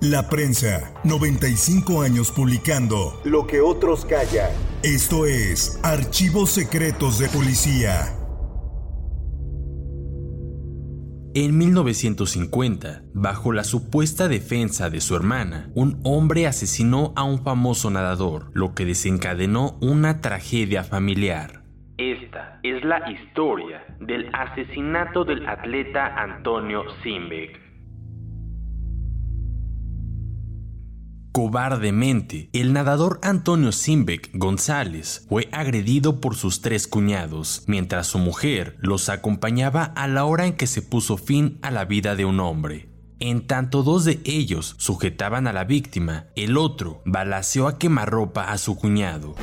La prensa, 95 años publicando lo que otros callan. Esto es Archivos Secretos de Policía. En 1950, bajo la supuesta defensa de su hermana, un hombre asesinó a un famoso nadador, lo que desencadenó una tragedia familiar. Esta es la historia del asesinato del atleta Antonio Simbeck. Cobardemente, el nadador Antonio Simbeck González fue agredido por sus tres cuñados, mientras su mujer los acompañaba a la hora en que se puso fin a la vida de un hombre. En tanto dos de ellos sujetaban a la víctima, el otro balaceó a quemarropa a su cuñado.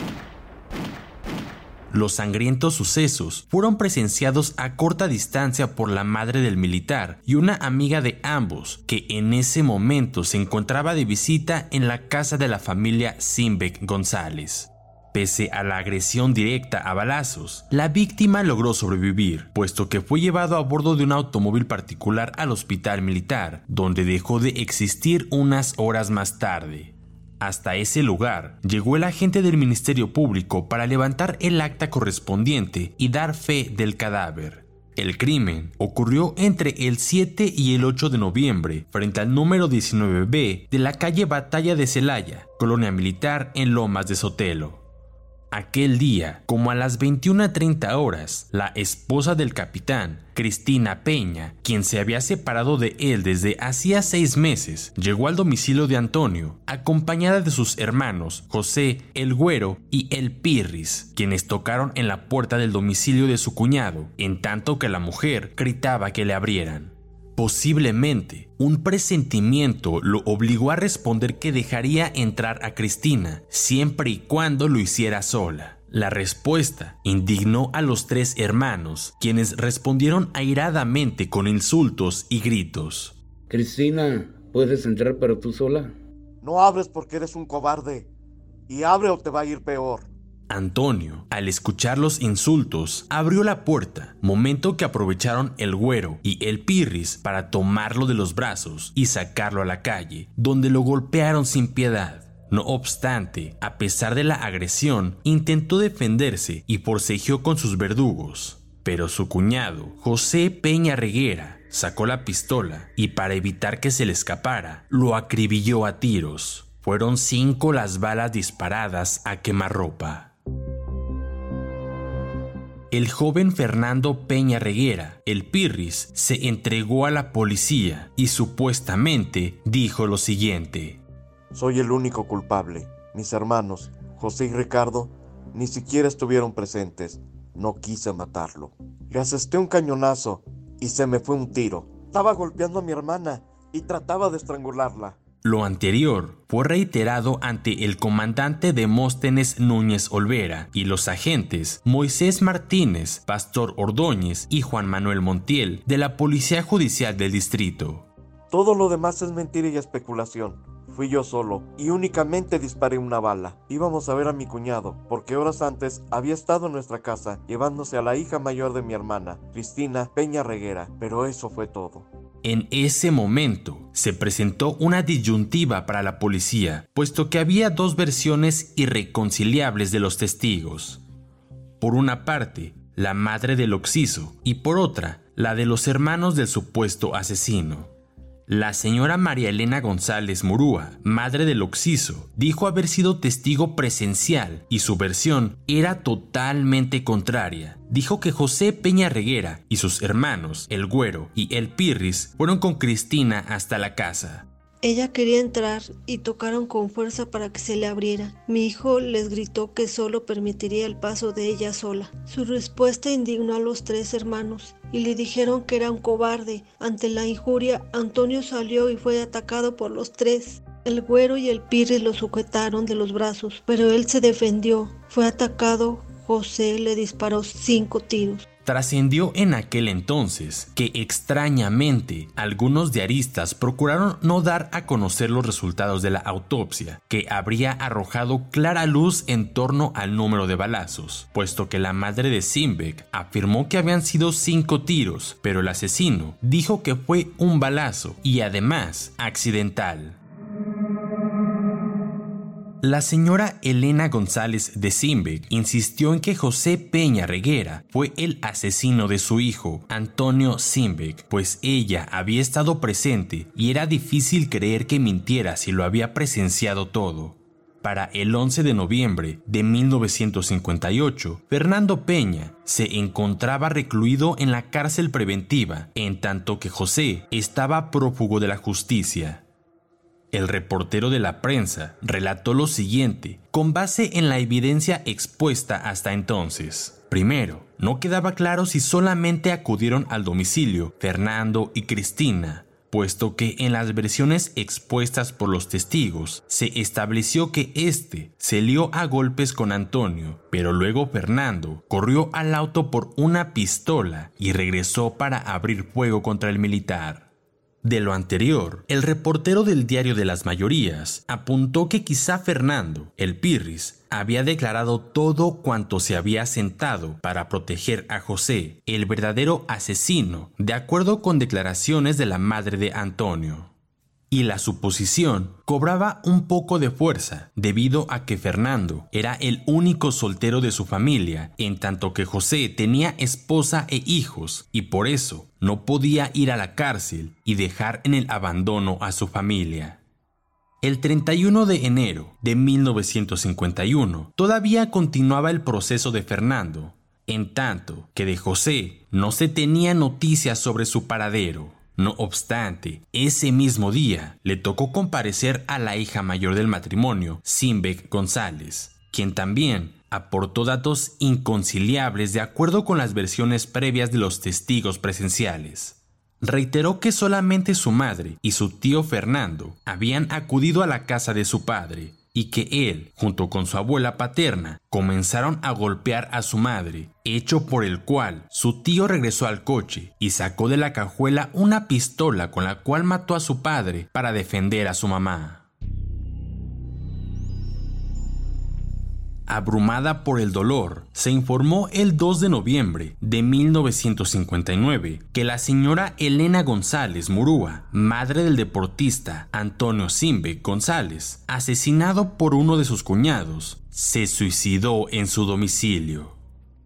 Los sangrientos sucesos fueron presenciados a corta distancia por la madre del militar y una amiga de ambos, que en ese momento se encontraba de visita en la casa de la familia Simbeck González. Pese a la agresión directa a balazos, la víctima logró sobrevivir, puesto que fue llevado a bordo de un automóvil particular al hospital militar, donde dejó de existir unas horas más tarde. Hasta ese lugar llegó el agente del Ministerio Público para levantar el acta correspondiente y dar fe del cadáver. El crimen ocurrió entre el 7 y el 8 de noviembre frente al número 19B de la calle Batalla de Celaya, colonia militar en Lomas de Sotelo. Aquel día, como a las 21.30 horas, la esposa del capitán, Cristina Peña, quien se había separado de él desde hacía seis meses, llegó al domicilio de Antonio, acompañada de sus hermanos José, el Güero y el Pirris, quienes tocaron en la puerta del domicilio de su cuñado, en tanto que la mujer gritaba que le abrieran. Posiblemente, un presentimiento lo obligó a responder que dejaría entrar a Cristina, siempre y cuando lo hiciera sola. La respuesta indignó a los tres hermanos, quienes respondieron airadamente con insultos y gritos. Cristina, ¿puedes entrar pero tú sola? No abres porque eres un cobarde. Y abre o te va a ir peor. Antonio, al escuchar los insultos, abrió la puerta, momento que aprovecharon el güero y el pirris para tomarlo de los brazos y sacarlo a la calle, donde lo golpearon sin piedad. No obstante, a pesar de la agresión, intentó defenderse y forcejeó con sus verdugos. Pero su cuñado, José Peña Reguera, sacó la pistola y para evitar que se le escapara, lo acribilló a tiros. Fueron cinco las balas disparadas a quemarropa. El joven Fernando Peña Reguera, el Pirris, se entregó a la policía y supuestamente dijo lo siguiente. Soy el único culpable. Mis hermanos, José y Ricardo, ni siquiera estuvieron presentes. No quise matarlo. Le asesté un cañonazo y se me fue un tiro. Estaba golpeando a mi hermana y trataba de estrangularla. Lo anterior fue reiterado ante el comandante Demóstenes Núñez Olvera y los agentes Moisés Martínez, Pastor Ordóñez y Juan Manuel Montiel de la Policía Judicial del Distrito. Todo lo demás es mentira y especulación. Fui yo solo y únicamente disparé una bala. Íbamos a ver a mi cuñado, porque horas antes había estado en nuestra casa llevándose a la hija mayor de mi hermana, Cristina Peña Reguera, pero eso fue todo. En ese momento se presentó una disyuntiva para la policía, puesto que había dos versiones irreconciliables de los testigos. Por una parte, la madre del occiso y por otra, la de los hermanos del supuesto asesino. La señora María Elena González Murúa, madre del occiso, dijo haber sido testigo presencial y su versión era totalmente contraria. Dijo que José Peña Reguera y sus hermanos, el Güero y el Pirris, fueron con Cristina hasta la casa. Ella quería entrar y tocaron con fuerza para que se le abriera. Mi hijo les gritó que solo permitiría el paso de ella sola. Su respuesta indignó a los tres hermanos y le dijeron que era un cobarde. Ante la injuria, Antonio salió y fue atacado por los tres. El güero y el pirri lo sujetaron de los brazos, pero él se defendió. Fue atacado. José le disparó cinco tiros. Trascendió en aquel entonces que extrañamente algunos diaristas procuraron no dar a conocer los resultados de la autopsia, que habría arrojado clara luz en torno al número de balazos, puesto que la madre de Simbeck afirmó que habían sido cinco tiros, pero el asesino dijo que fue un balazo y además accidental. La señora Elena González de Simbeck insistió en que José Peña Reguera fue el asesino de su hijo, Antonio Simbeck, pues ella había estado presente y era difícil creer que mintiera si lo había presenciado todo. Para el 11 de noviembre de 1958, Fernando Peña se encontraba recluido en la cárcel preventiva, en tanto que José estaba prófugo de la justicia. El reportero de la prensa relató lo siguiente, con base en la evidencia expuesta hasta entonces. Primero, no quedaba claro si solamente acudieron al domicilio Fernando y Cristina, puesto que en las versiones expuestas por los testigos se estableció que éste se lió a golpes con Antonio, pero luego Fernando corrió al auto por una pistola y regresó para abrir fuego contra el militar. De lo anterior, el reportero del diario de las mayorías apuntó que quizá Fernando, el Pirris, había declarado todo cuanto se había sentado para proteger a José, el verdadero asesino, de acuerdo con declaraciones de la madre de Antonio y la suposición cobraba un poco de fuerza debido a que Fernando era el único soltero de su familia, en tanto que José tenía esposa e hijos y por eso no podía ir a la cárcel y dejar en el abandono a su familia. El 31 de enero de 1951 todavía continuaba el proceso de Fernando, en tanto que de José no se tenía noticias sobre su paradero. No obstante, ese mismo día le tocó comparecer a la hija mayor del matrimonio, Simbeck González, quien también aportó datos inconciliables de acuerdo con las versiones previas de los testigos presenciales. Reiteró que solamente su madre y su tío Fernando habían acudido a la casa de su padre y que él, junto con su abuela paterna, comenzaron a golpear a su madre, hecho por el cual su tío regresó al coche y sacó de la cajuela una pistola con la cual mató a su padre para defender a su mamá. Abrumada por el dolor, se informó el 2 de noviembre de 1959 que la señora Elena González Murúa, madre del deportista Antonio Simbe González, asesinado por uno de sus cuñados, se suicidó en su domicilio.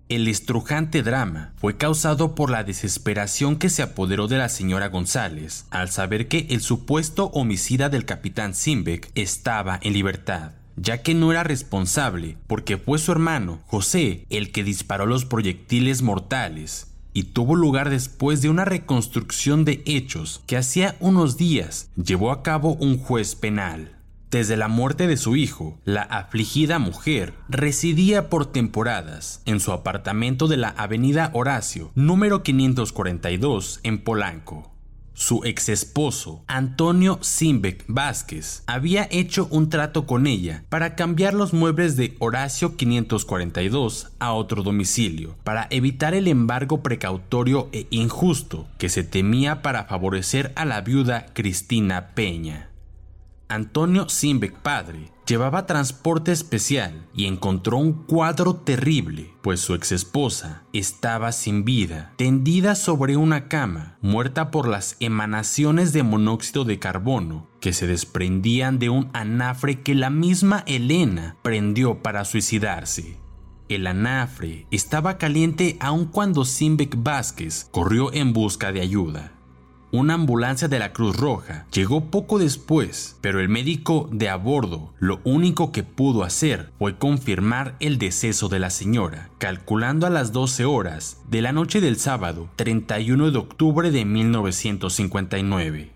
El estrujante drama fue causado por la desesperación que se apoderó de la señora González al saber que el supuesto homicida del capitán Simbeck estaba en libertad ya que no era responsable porque fue su hermano, José, el que disparó los proyectiles mortales y tuvo lugar después de una reconstrucción de hechos que hacía unos días llevó a cabo un juez penal. Desde la muerte de su hijo, la afligida mujer residía por temporadas en su apartamento de la Avenida Horacio, número 542, en Polanco. Su ex esposo, Antonio Simbeck Vázquez, había hecho un trato con ella para cambiar los muebles de Horacio 542 a otro domicilio, para evitar el embargo precautorio e injusto que se temía para favorecer a la viuda Cristina Peña. Antonio Simbeck padre llevaba transporte especial y encontró un cuadro terrible, pues su exesposa estaba sin vida, tendida sobre una cama, muerta por las emanaciones de monóxido de carbono que se desprendían de un anafre que la misma Elena prendió para suicidarse. El anafre estaba caliente aun cuando Simbeck Vázquez corrió en busca de ayuda. Una ambulancia de la Cruz Roja llegó poco después, pero el médico de a bordo lo único que pudo hacer fue confirmar el deceso de la señora, calculando a las 12 horas de la noche del sábado 31 de octubre de 1959.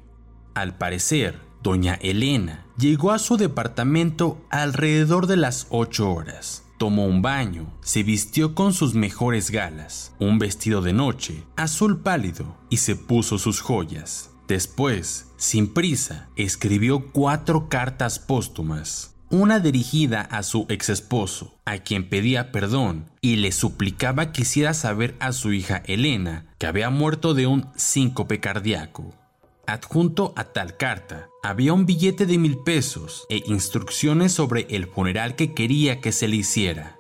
Al parecer, doña Elena llegó a su departamento alrededor de las 8 horas tomó un baño, se vistió con sus mejores galas, un vestido de noche, azul pálido, y se puso sus joyas. Después, sin prisa, escribió cuatro cartas póstumas, una dirigida a su ex esposo, a quien pedía perdón y le suplicaba que hiciera saber a su hija Elena que había muerto de un síncope cardíaco. Adjunto a tal carta había un billete de mil pesos e instrucciones sobre el funeral que quería que se le hiciera.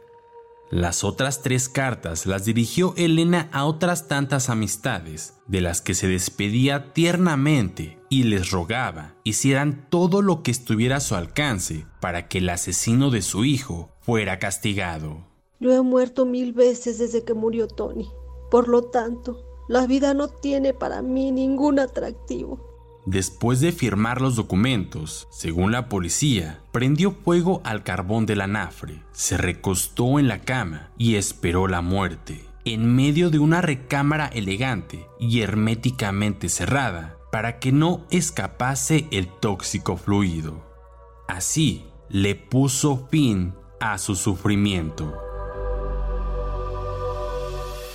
Las otras tres cartas las dirigió Elena a otras tantas amistades, de las que se despedía tiernamente y les rogaba hicieran todo lo que estuviera a su alcance para que el asesino de su hijo fuera castigado. Yo he muerto mil veces desde que murió Tony. Por lo tanto, la vida no tiene para mí ningún atractivo. Después de firmar los documentos, según la policía, prendió fuego al carbón del anafre, se recostó en la cama y esperó la muerte, en medio de una recámara elegante y herméticamente cerrada, para que no escapase el tóxico fluido. Así le puso fin a su sufrimiento.